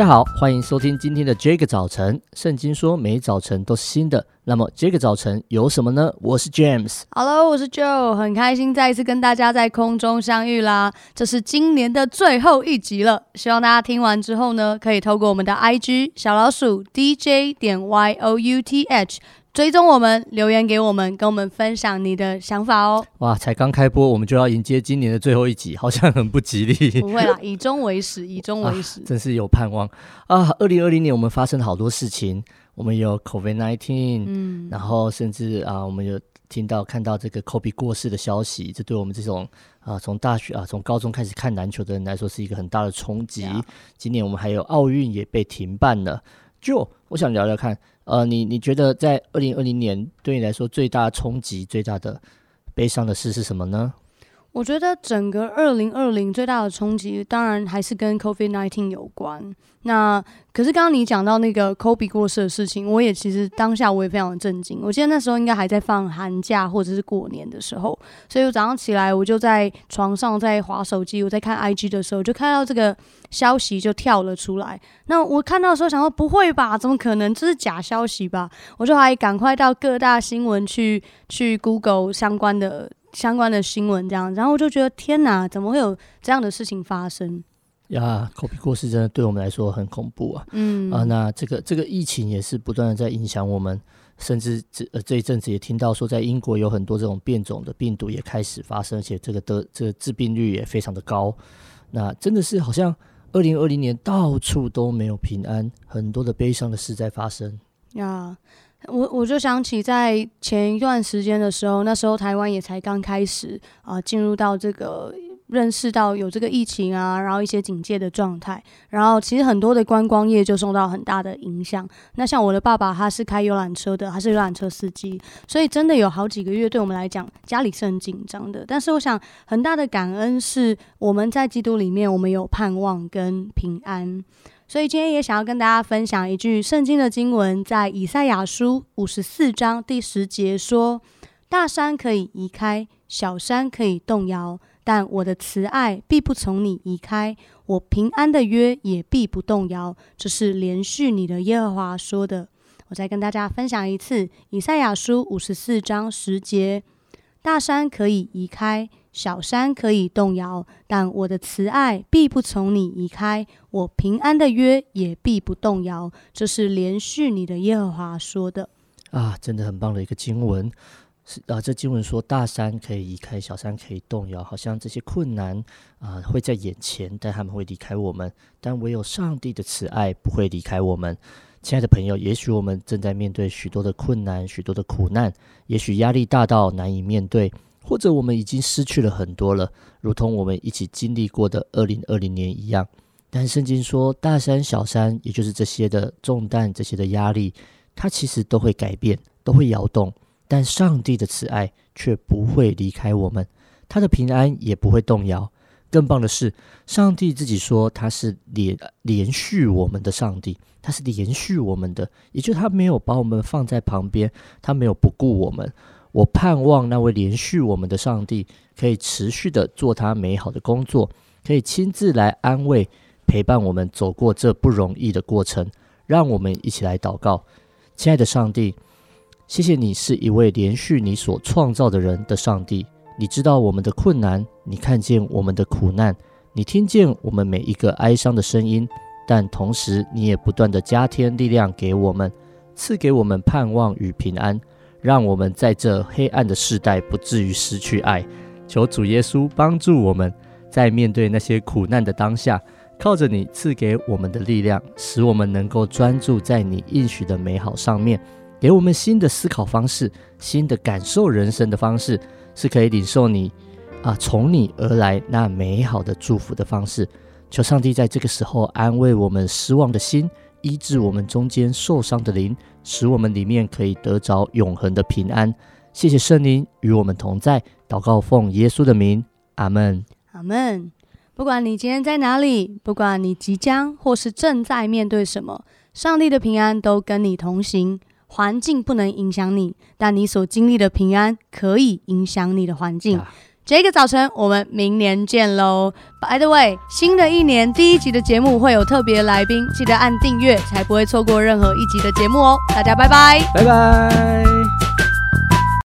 大家好，欢迎收听今天的这个早晨。圣经说，每早晨都是新的。那么，这个早晨有什么呢？我是 James，Hello，我是 Joe，很开心再一次跟大家在空中相遇啦。这是今年的最后一集了，希望大家听完之后呢，可以透过我们的 IG 小老鼠 DJ 点 Y O U T H。追踪我们，留言给我们，跟我们分享你的想法哦。哇，才刚开播，我们就要迎接今年的最后一集，好像很不吉利。不会啦，以终为始，以终为始，啊，真是有盼望啊！二零二零年我们发生了好多事情，我们有 COVID-19，嗯，然后甚至啊，我们有听到看到这个 Kobe 过世的消息，这对我们这种啊从大学啊从高中开始看篮球的人来说是一个很大的冲击。今年我们还有奥运也被停办了，就我想聊聊看。呃，你你觉得在二零二零年对你来说最大冲击、最大的悲伤的事是什么呢？我觉得整个二零二零最大的冲击，当然还是跟 COVID-19 有关。那可是刚刚你讲到那个 Kobe 过世的事情，我也其实当下我也非常的震惊。我记得那时候应该还在放寒假或者是过年的时候，所以我早上起来我就在床上在滑手机，我在看 IG 的时候就看到这个消息就跳了出来。那我看到的时候想说不会吧，怎么可能这是假消息吧？我就还赶快到各大新闻去去 Google 相关的。相关的新闻这样，然后我就觉得天哪，怎么会有这样的事情发生？呀，Kobe 过世真的对我们来说很恐怖啊。嗯啊，那这个这个疫情也是不断的在影响我们，甚至这呃这一阵子也听到说，在英国有很多这种变种的病毒也开始发生，而且这个的这个致病率也非常的高。那真的是好像二零二零年到处都没有平安，很多的悲伤的事在发生。呀。我我就想起在前一段时间的时候，那时候台湾也才刚开始啊，进入到这个认识到有这个疫情啊，然后一些警戒的状态，然后其实很多的观光业就受到很大的影响。那像我的爸爸，他是开游览车的，他是游览车司机，所以真的有好几个月对我们来讲，家里是很紧张的。但是我想，很大的感恩是我们在基督里面，我们有盼望跟平安。所以今天也想要跟大家分享一句圣经的经文，在以赛亚书五十四章第十节说：“大山可以移开，小山可以动摇，但我的慈爱必不从你移开，我平安的约也必不动摇。”这是连续你的耶和华说的。我再跟大家分享一次，以赛亚书五十四章十节：“大山可以移开。”小山可以动摇，但我的慈爱必不从你移开，我平安的约也必不动摇。这是连续你的耶和华说的啊，真的很棒的一个经文。是啊，这经文说大山可以移开，小山可以动摇，好像这些困难啊会在眼前，但他们会离开我们，但唯有上帝的慈爱不会离开我们。亲爱的朋友，也许我们正在面对许多的困难，许多的苦难，也许压力大到难以面对。或者我们已经失去了很多了，如同我们一起经历过的二零二零年一样。但圣经说，大山、小山，也就是这些的重担、这些的压力，它其实都会改变，都会摇动。但上帝的慈爱却不会离开我们，他的平安也不会动摇。更棒的是，上帝自己说他是连连续我们的上帝，他是连续我们的，也就他没有把我们放在旁边，他没有不顾我们。我盼望那位连续我们的上帝可以持续的做他美好的工作，可以亲自来安慰、陪伴我们走过这不容易的过程。让我们一起来祷告，亲爱的上帝，谢谢你是一位连续你所创造的人的上帝。你知道我们的困难，你看见我们的苦难，你听见我们每一个哀伤的声音，但同时你也不断的加添力量给我们，赐给我们盼望与平安。让我们在这黑暗的世代不至于失去爱。求主耶稣帮助我们，在面对那些苦难的当下，靠着你赐给我们的力量，使我们能够专注在你应许的美好上面，给我们新的思考方式，新的感受人生的方式，是可以领受你啊从你而来那美好的祝福的方式。求上帝在这个时候安慰我们失望的心。医治我们中间受伤的灵，使我们里面可以得着永恒的平安。谢谢圣灵与我们同在，祷告奉耶稣的名，阿门，阿门。不管你今天在哪里，不管你即将或是正在面对什么，上帝的平安都跟你同行。环境不能影响你，但你所经历的平安可以影响你的环境。这个早晨，我们明年见喽。By the way，新的一年第一集的节目会有特别来宾，记得按订阅，才不会错过任何一集的节目哦。大家拜拜，拜拜。